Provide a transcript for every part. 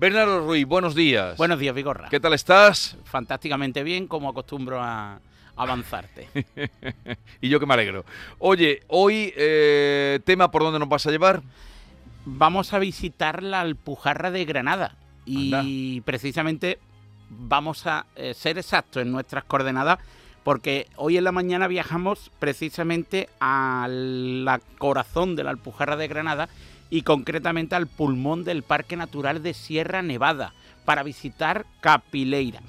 Bernardo Ruiz, buenos días. Buenos días, Vigorra. ¿Qué tal estás? Fantásticamente bien, como acostumbro a avanzarte. y yo que me alegro. Oye, hoy, eh, tema por dónde nos vas a llevar. Vamos a visitar la Alpujarra de Granada. Y precisamente vamos a eh, ser exactos en nuestras coordenadas porque hoy en la mañana viajamos precisamente al corazón de la Alpujarra de Granada y concretamente al pulmón del Parque Natural de Sierra Nevada para visitar Capileira,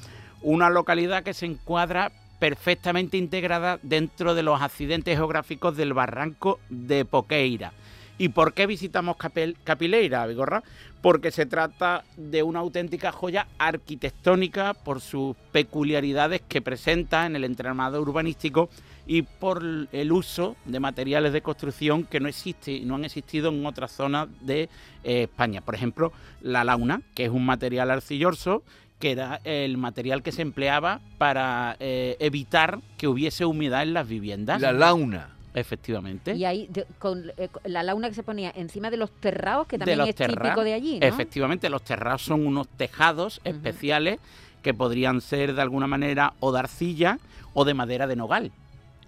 una localidad que se encuadra perfectamente integrada dentro de los accidentes geográficos del barranco de Poqueira. ¿Y por qué visitamos Capileira, Vigorra? Porque se trata de una auténtica joya arquitectónica por sus peculiaridades que presenta en el entramado urbanístico y por el uso de materiales de construcción que no existe y no han existido en otras zonas de eh, España. Por ejemplo, la launa, que es un material arcilloso que era el material que se empleaba para eh, evitar que hubiese humedad en las viviendas. La launa. Efectivamente. Y ahí, con eh, la launa que se ponía encima de los terraos, que también es típico de allí, ¿no? Efectivamente, los terraos son unos tejados especiales que podrían ser de alguna manera o de arcilla o de madera de nogal.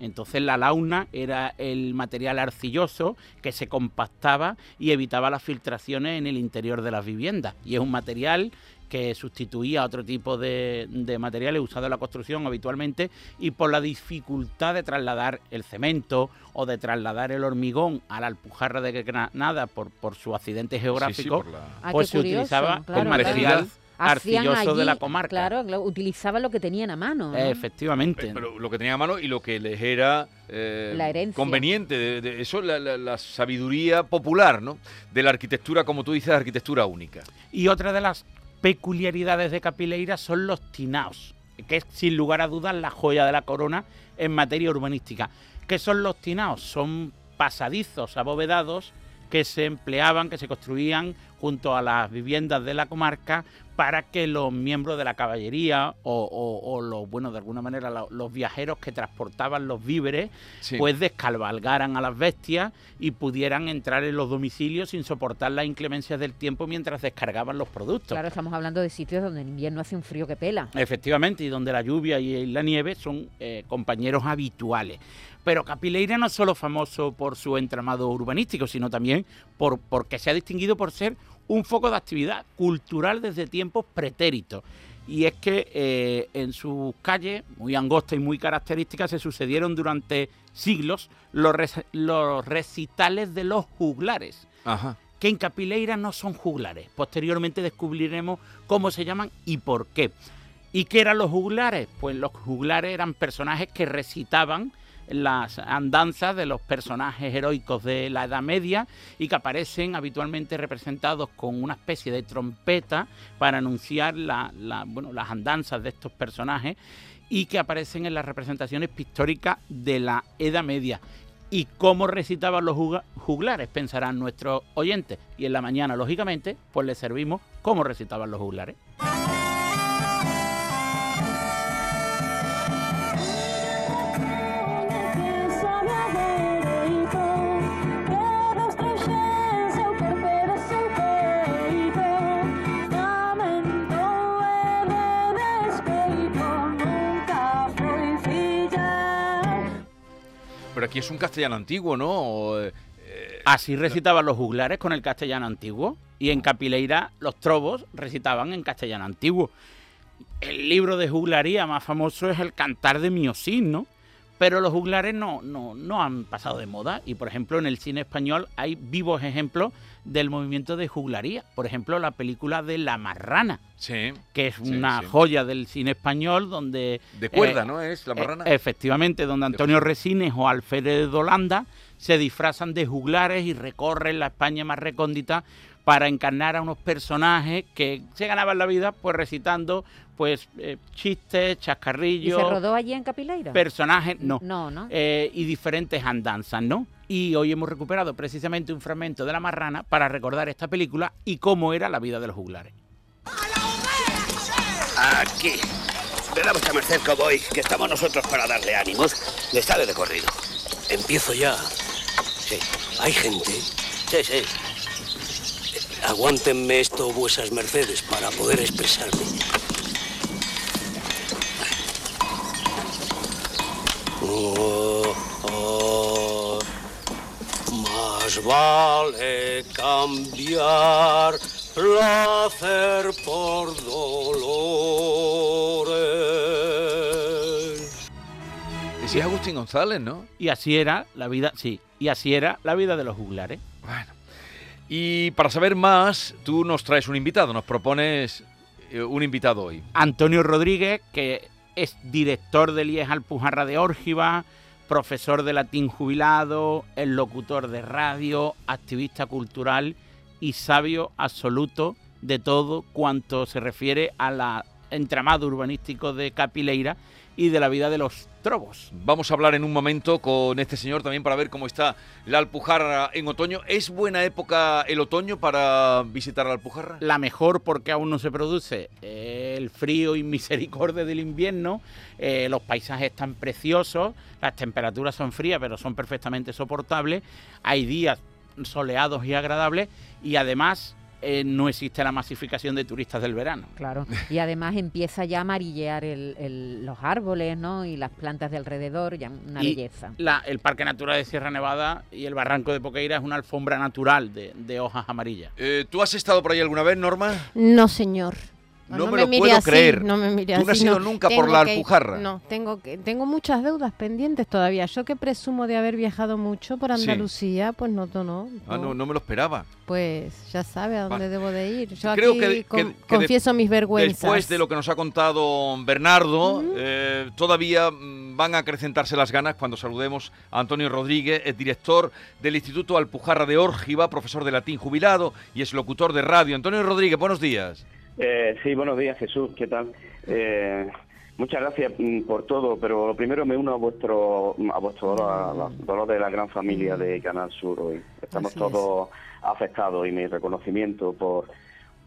Entonces la launa era el material arcilloso que se compactaba y evitaba las filtraciones en el interior de las viviendas. Y es un material que sustituía otro tipo de, materiales usados en la construcción habitualmente y por la dificultad de trasladar el cemento o de trasladar el hormigón a la Alpujarra de Granada por, por su accidente geográfico, ah, pues se utilizaba el material arcilloso de la comarca. Claro, utilizaban lo que tenían a mano. Efectivamente. Pero, lo que tenían a mano y lo que les era eh, conveniente. De, eso, la, la, sabiduría popular, ¿no? De la arquitectura, como tú dices, arquitectura única. Y otra de las peculiaridades de Capileira son los tinaos, que es sin lugar a dudas la joya de la corona en materia urbanística. ¿Qué son los tinaos? Son pasadizos abovedados que se empleaban, que se construían junto a las viviendas de la comarca para que los miembros de la caballería o, los, bueno, de alguna manera los viajeros que transportaban los víveres, pues descalvalgaran a las bestias y pudieran entrar en los domicilios sin soportar las inclemencias del tiempo mientras descargaban los productos. Claro, estamos hablando de sitios donde en invierno hace un frío que pela. Efectivamente, y donde la lluvia y la nieve son eh, compañeros habituales. Pero Capileira no es solo famoso por su entramado urbanístico, sino también por, porque se ha distinguido por ser un foco de actividad cultural desde tiempos pretéritos. Y es que eh, en sus calles, muy angostas y muy características, se sucedieron durante siglos los, los recitales de los juglares. Que en Capileira no son juglares. Posteriormente descubriremos cómo se llaman y por qué. ¿Y qué eran los juglares? Pues los juglares eran personajes que recitaban las andanzas de los personajes heroicos de la Edad Media y que aparecen habitualmente representados con una especie de trompeta para anunciar las andanzas de estos personajes y que aparecen en las representaciones pictóricas de la Edad Media. ¿Y cómo recitaban los juglares? Pensarán nuestros oyentes. Y en la mañana, lógicamente, pues les servimos cómo recitaban los juglares. Aquí es un castellano antiguo, ¿no? Eh, Así recitaban los juglares con el castellano antiguo y en Capileira los trobos recitaban en castellano antiguo. El libro de juglaría más famoso es el Cantar de Miosín, ¿no? Pero los juglares no, no, no han pasado de moda y, por ejemplo, en el cine español hay vivos ejemplos del movimiento de juglaría. Por ejemplo, la película de La Marrana, sí, que es una joya del cine español donde... De cuerda, eh, ¿no? Es La Marrana. efectivamente, donde Antonio Resines o Alfredo Holanda se disfrazan de juglares y recorren la España más recóndita para encarnar a unos personajes que se ganaban la vida pues recitando pues eh, chistes, chascarrillos. ¿Y se rodó allí en Capileira? Personajes, no. No, ¿no? Eh, y diferentes andanzas, ¿no? Y hoy hemos recuperado precisamente un fragmento de La Marrana para recordar esta película y cómo era la vida de los juglares. Aquí. Le a merced, cowboy, que estamos nosotros para darle ánimos. Le sale de corrido. Empiezo ya. Sí. ¿Hay gente? Sí, sí. Aguántenme esto vuesas mercedes para poder expresarme. Oh, más vale cambiar placer por dolores. Ese es Agustín González, ¿no? Y así era la vida, sí, y así era la vida de los juglares. Bueno. Y para saber más, tú nos traes un invitado, nos propones eh, un invitado hoy. Antonio Rodríguez, que es director del IES Alpujarra de Órgiva, profesor de latín jubilado, el locutor de radio, activista cultural y sabio absoluto de todo cuanto se refiere a la entramado urbanístico de Capileira y de la vida de los Vamos a hablar en un momento con este señor también para ver cómo está la Alpujarra en otoño. ¿Es buena época el otoño para visitar la Alpujarra? La mejor porque aún no se produce el frío y misericordia del invierno, eh, los paisajes están preciosos, las temperaturas son frías pero son perfectamente soportables, hay días soleados y agradables y además eh, no existe la masificación de turistas del verano. Claro, y además empieza ya a amarillear los árboles ¿no? y las plantas de alrededor, ya una belleza. el Parque Natural de Sierra Nevada y el Barranco de Poqueira es una alfombra natural de, hojas amarillas. Eh, ¿Tú has estado por ahí alguna vez, Norma? No, señor. No, me, lo puedo creer. No me mire Tú no has ido nunca por la Alpujarra. no, tengo que, tengo muchas deudas pendientes todavía. Yo que presumo de haber viajado mucho por Andalucía, pues no, no, Ah, no, no me lo esperaba. Pues ya sabe a dónde debo de ir. Yo Creo aquí que, confieso mis vergüenzas. Después de lo que nos ha contado Bernardo, eh, todavía mm, van a acrecentarse las ganas cuando saludemos a Antonio Rodríguez, el director del Instituto Alpujarra de Órgiva, profesor de latín jubilado y es locutor de radio. Antonio Rodríguez, buenos días. Eh, sí, buenos días Jesús, ¿qué tal? Eh, muchas gracias mm, por todo, pero lo primero me uno a vuestro a vuestro dolor, de la gran familia de Canal Sur hoy. Estamos todos afectados y mi reconocimiento por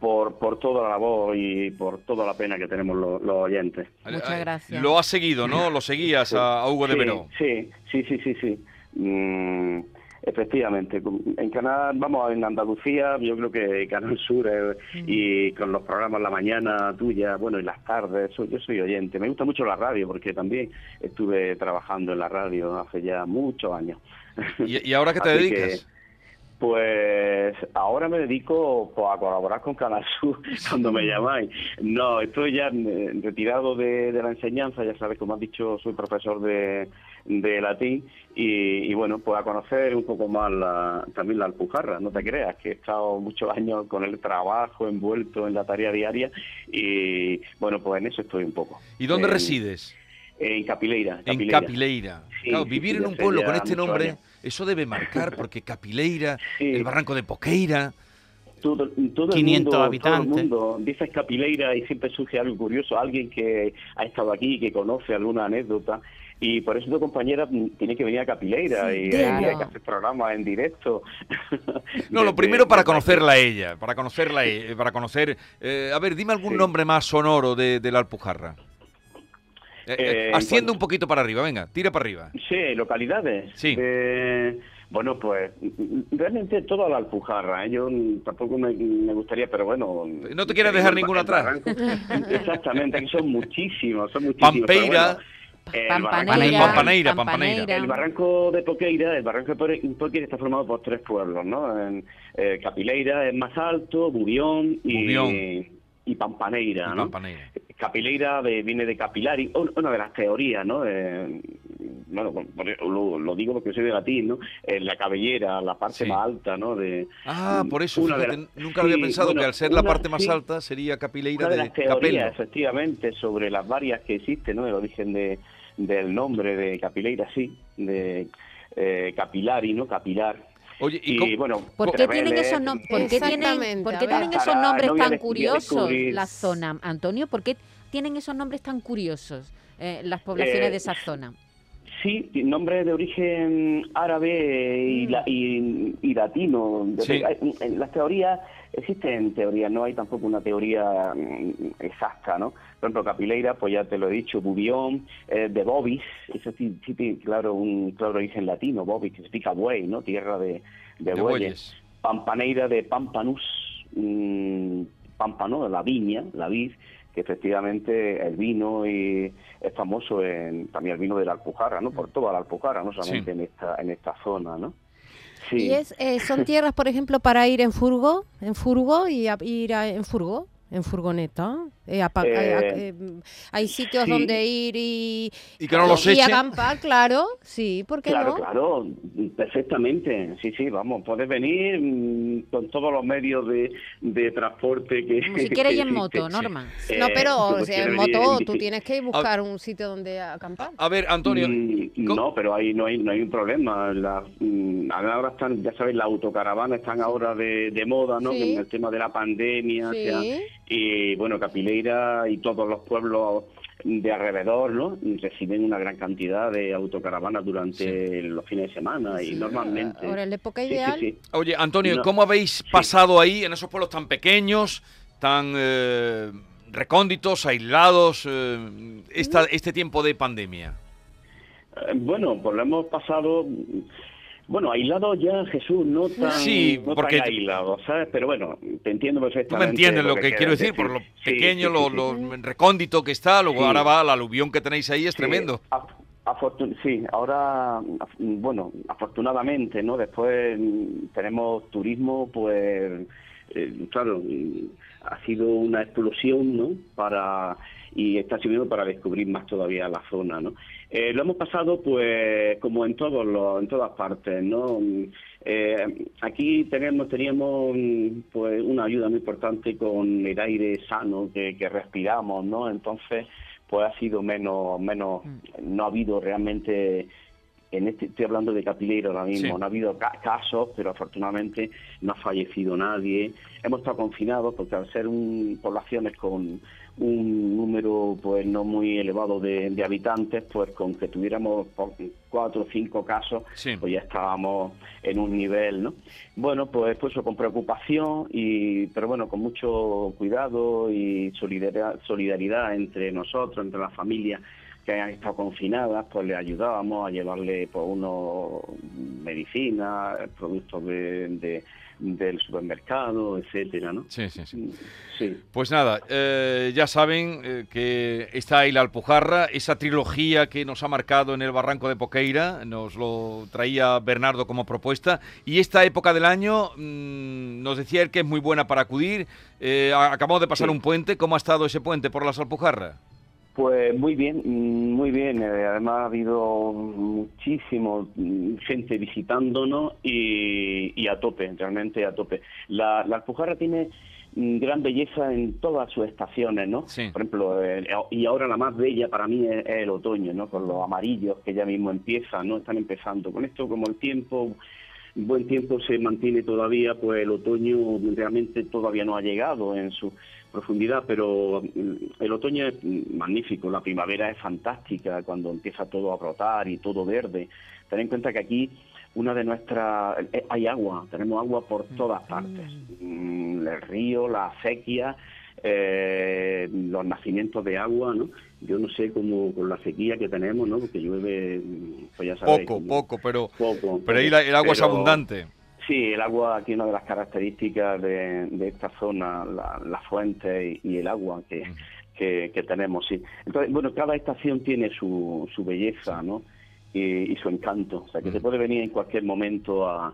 por, por toda la labor y por toda la pena que tenemos los, oyentes. Muchas gracias. Lo has seguido, ¿no? Lo seguías a, Hugo de Verón. Sí, sí, sí, sí, sí. Mm, Efectivamente, en Canal, vamos, en Andalucía, yo creo que Canal Sur eh, y con los programas La Mañana tuya, bueno, y las tardes, yo soy oyente. Me gusta mucho la radio porque también estuve trabajando en la radio hace ya muchos años. ¿Y, ahora qué te dedicas? Pues ahora me dedico pues, a colaborar con Canal Sur cuando me llamáis. No, estoy ya eh, retirado de, la enseñanza, ya sabes, como has dicho, soy profesor de, latín y, bueno, pues a conocer un poco más la, también la Alpujarra, no te creas, que he estado muchos años con el trabajo envuelto en la tarea diaria y bueno, pues en eso estoy un poco. ¿Y dónde resides? En Capileira. En Capileira. vivir en un pueblo con este nombre, eso debe marcar, porque Capileira, el barranco de Poqueira... Todo, todo 500 habitantes. Todo el mundo dice Capileira y siempre surge algo curioso, alguien que ha estado aquí, que conoce alguna anécdota. Y por eso tu compañera tiene que venir a Capileira y hay que hacer programas en directo. No, lo primero para conocerla a ella, para conocerla, eh, para conocer... Eh, a ver, dime algún nombre más sonoro de, de la Alpujarra. Eh, eh, asciende un poquito para arriba, venga, tira para arriba. Sí, localidades. Sí. bueno, pues realmente toda la Alpujarra, ¿eh? yo tampoco me, gustaría, pero bueno... No te quieres dejar ninguna atrás. Exactamente, aquí son muchísimos, son muchísimos. Pampeira. Pampaneira, Pampaneira, El barranco de Poqueira, el barranco de Poqueira está formado por tres pueblos, ¿no? En, Capileira es más alto, Bubión y, y Pampaneira, ¿no? Capileira viene de capilari, una de las teorías, ¿no? Eh, bueno, lo, digo porque soy de latín, ¿no? Eh, la cabellera, la parte más alta, ¿no? De, ah, por eso, nunca había pensado que al ser la parte más alta sería capileira una de, las teorías, efectivamente, sobre las varias que existen, ¿no? El origen de, del nombre de capileira, sí, de eh, capilari, ¿no? Capilar, Oye, ¿y, bueno, ¿por qué tienen esos, ¿por qué tienen, ¿por qué tienen esos nombres tan curiosos la zona, Antonio? ¿Por qué tienen esos nombres tan curiosos eh, las poblaciones de esa eh, zona? Sí, nombres de origen árabe y, mm. y, latino. En las teorías existen teorías, no hay tampoco una teoría mm, exacta, ¿no? Por ejemplo, Capileira, pues ya te lo he dicho, Bubión, eh, de Bobis, eso sí, tiene claro, un claro origen latino, Bobis, que significa buey, ¿no? Tierra de, de, bueyes. Pampaneira de Pampanus, mmm, pámpano, la viña, la vid, que efectivamente el vino y es famoso en, también el vino de la Alpujarra, ¿no? Por toda la Alpujarra, no solamente en esta en esta zona, ¿no? ¿Y es, eh, son tierras, por ejemplo, para ir en furgo, en furgo y ir en furgo? en furgoneta. Eh, eh, eh, hay sitios donde ir y, y, que no los y acampar, claro, sí, ¿por qué claro, no? Claro, perfectamente, sí, sí, vamos, puedes venir mm, con todos los medios de, de transporte que... si quieres ir en moto, Norma. no, pero en moto tú tienes que buscar un sitio donde acampar. A ver, Antonio... Mm, no, pero ahí no hay, no hay un problema. La, mm, ahora están, ya sabéis, las autocaravanas están ahora de, de moda, ¿no? En el tema de la pandemia, sí. Y bueno, Y todos los pueblos de alrededor, ¿no? Reciben una gran cantidad de autocaravanas durante los fines de semana y normalmente. Ahora en la época ideal. Oye, Antonio, ¿cómo habéis pasado ahí en esos pueblos tan pequeños, tan eh, recónditos, aislados, eh, esta, este tiempo de pandemia? Eh, bueno, pues lo hemos pasado bueno, aislado ya, Jesús, no tan, sí, porque... aislado, ¿sabes? Pero bueno, te entiendo perfectamente. Tú me entiendes lo, que, quiero decir, por lo pequeño, lo, recóndito que está, luego ahora va, la aluvión que tenéis ahí es tremendo. sí, ahora, bueno, afortunadamente, ¿no? Después tenemos turismo, pues, eh, claro, ha sido una explosión, ¿no? Para y está sirviendo para descubrir más todavía la zona, ¿no? Eh, lo hemos pasado, pues, como en todos los, en todas partes, ¿no? Eh, aquí tenemos, teníamos, pues, una ayuda muy importante con el aire sano que, que respiramos, ¿no? Entonces, pues, ha sido menos, menos, mm. no ha habido realmente en este, estoy hablando de Capileiro ahora mismo, no ha habido casos, pero afortunadamente no ha fallecido nadie. Hemos estado confinados porque al ser un, poblaciones con un número pues no muy elevado de, habitantes, pues con que tuviéramos cuatro o cinco casos, pues ya estábamos en un nivel, ¿no? Bueno, pues pues con preocupación y pero bueno, con mucho cuidado y solidaridad, solidaridad entre nosotros, entre las familias que han estado confinadas, pues le ayudábamos a llevarle pues unos medicinas, productos de del supermercado, etcétera, ¿no? Sí, sí, sí. Mm, pues nada, eh, ya saben eh, que está ahí la Alpujarra, esa trilogía que nos ha marcado en el Barranco de Poqueira, nos lo traía Bernardo como propuesta, y esta época del año mm, nos decía él que es muy buena para acudir. Eh, acabamos de pasar un puente, ¿cómo ha estado ese puente por las Alpujarras? Pues muy bien, muy bien. Eh, además ha habido muchísimo mm, gente visitándonos y, a tope, realmente a tope. La, la Alpujarra tiene mm, gran belleza en todas sus estaciones, ¿no? Por ejemplo, y ahora la más bella para mí es, el otoño, ¿no? Con los amarillos que ya mismo empiezan, ¿no? Están empezando. Con esto, como el tiempo, buen tiempo se mantiene todavía, pues el otoño realmente todavía no ha llegado en su profundidad, pero mm, el otoño es magnífico, la primavera es fantástica cuando empieza todo a brotar y todo verde. Ten en cuenta que aquí una de nuestras eh, hay agua, tenemos agua por mm. todas partes, mm, el río, la acequia, eh, los nacimientos de agua, ¿no? Yo no sé cómo con la sequía que tenemos, ¿no? Porque llueve, pues ya sabéis. Poco, poco, pero, pero ahí el agua es abundante. Sí, el agua aquí una de las características de, esta zona, la, fuente y, el agua que, que, tenemos, sí. Entonces, bueno, cada estación tiene su, su belleza, ¿no? Y, su encanto. O sea, que se puede venir en cualquier momento a,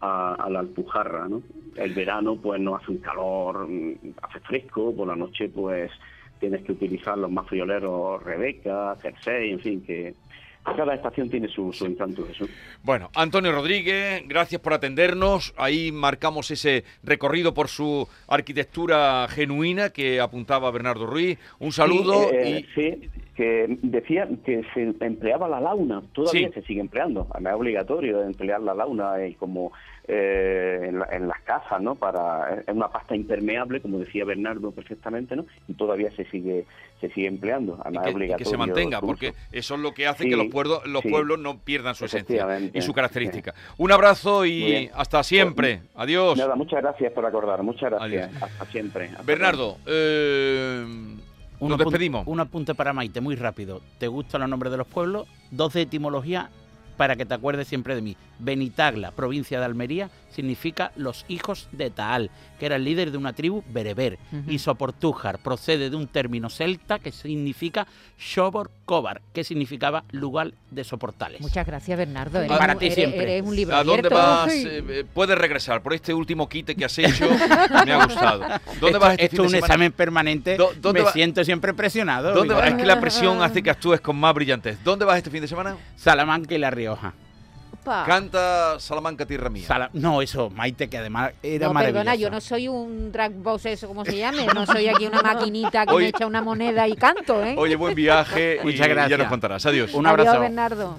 a, la Alpujarra, ¿no? El verano, pues, no hace un calor, mm, hace fresco, por la noche, pues, tienes que utilizar los más frioleros Rebeca, Jersey, en fin, que cada estación tiene su, encanto. Eso. Bueno, Antonio Rodríguez, gracias por atendernos. Ahí marcamos ese recorrido por su arquitectura genuina que apuntaba Bernardo Ruiz. Un saludo. Eh, y... Sí, que decía que se empleaba la launa, todavía se sigue empleando. Es obligatorio emplear la launa eh, como eh, en, las casas, ¿no? Para es una pasta impermeable, como decía Bernardo perfectamente, ¿no? Y todavía se sigue se sigue empleando. y que, se mantenga, porque eso es lo que hace que los pueblos los pueblos no pierdan su esencia y su característica. Un abrazo y hasta siempre. Pues, Adiós. Nada, muchas gracias por acordar. Muchas gracias. Hasta siempre. Bernardo. Eh, nos despedimos. Un apunte para Maite, muy rápido. ¿Te gustan los nombres de los pueblos? Dos de etimología para que te acuerdes siempre de mí. Benitagla, provincia de Almería, significa los hijos de Taal, que era el líder de una tribu bereber. Y Soportújar procede de un término celta que significa Shobor Kobar, que significaba lugar de soportales. Muchas gracias, Bernardo. Eres Para ti siempre. Eres un libro ¿A dónde vas? Eh, eh, puedes regresar por este último quite que has hecho. me ha gustado. ¿Dónde esto, vas este esto es un examen permanente. me siento siempre presionado. ¿Dónde Es que la presión hace que actúes con más brillantez. ¿Dónde vas este fin de semana? Salamanca y La Rioja. Canta Salamanca Tierra Mía. no, eso, Maite, que además era no, Perdona, yo no soy un drag boss, eso como se llame. No soy aquí una maquinita que me echa una moneda y canto, ¿eh? Oye, buen viaje. Muchas gracias. ya nos contarás. Adiós. Un abrazo. Adiós, Bernardo.